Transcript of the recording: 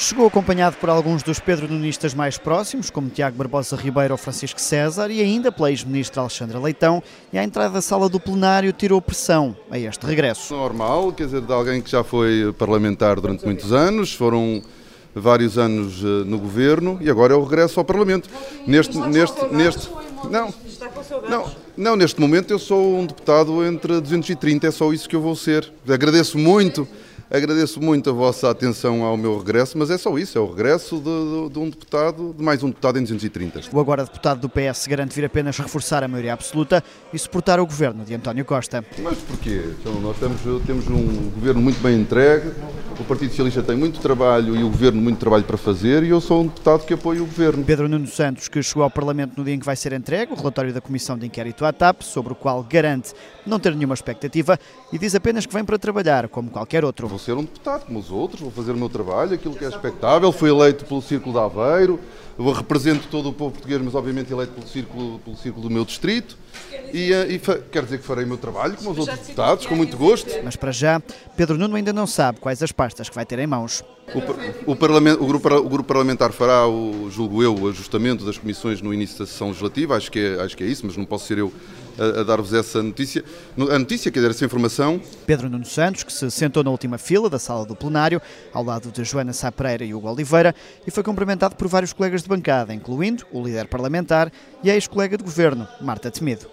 Chegou acompanhado por alguns dos pedronunistas mais próximos, como Tiago Barbosa Ribeiro ou Francisco César, e ainda pela ex-ministra Alexandra Leitão, e à entrada da sala do plenário tirou pressão a este regresso. Normal, quer dizer, de alguém que já foi parlamentar durante muitos anos, foram vários anos eh, no governo e agora é o regresso ao Parlamento. Neste, neste, neste, não, não, não, neste momento eu sou um deputado entre 230, é só isso que eu vou ser. Agradeço muito Agradeço muito a vossa atenção ao meu regresso, mas é só isso, é o regresso de, de, de, um deputado, de mais um deputado em 230. O agora deputado do PS garante vir apenas reforçar a maioria absoluta e suportar o governo de António Costa. Mas porquê? Então, nós temos, temos um governo muito bem entregue, o Partido Socialista tem muito trabalho e o Governo muito trabalho para fazer e eu sou um deputado que apoia o Governo. Pedro Nuno Santos, que chegou ao Parlamento no dia em que vai ser entregue o relatório da Comissão de Inquérito à TAP, sobre o qual garante não ter nenhuma expectativa e diz apenas que vem para trabalhar, como qualquer outro. Vou ser um deputado como os outros, vou fazer o meu trabalho, aquilo que é expectável. Fui eleito pelo Círculo de Aveiro, eu represento todo o povo português, mas obviamente eleito pelo círculo, pelo círculo do meu distrito. E, eh, e quer dizer que farei o meu trabalho, como os outros deputados, com muito gosto. Mas para já, Pedro Nuno ainda não sabe quais as pastas que vai ter em mãos. O, o, parlamento, o, grupo, o, grupo, parlamentar fará, o, julgo eu, o ajustamento das comissões no início da sessão legislativa, acho que é, acho que é isso, mas não posso ser eu a, a dar-vos essa notícia. A notícia, quer dizer, essa informação. Pedro Nuno Santos, que se sentou na última fila da sala do plenário, ao lado de Joana Sá Pereira e Hugo Oliveira, e foi cumprimentado por vários colegas de bancada, incluindo o líder parlamentar e a ex-colega de governo, Marta Temido.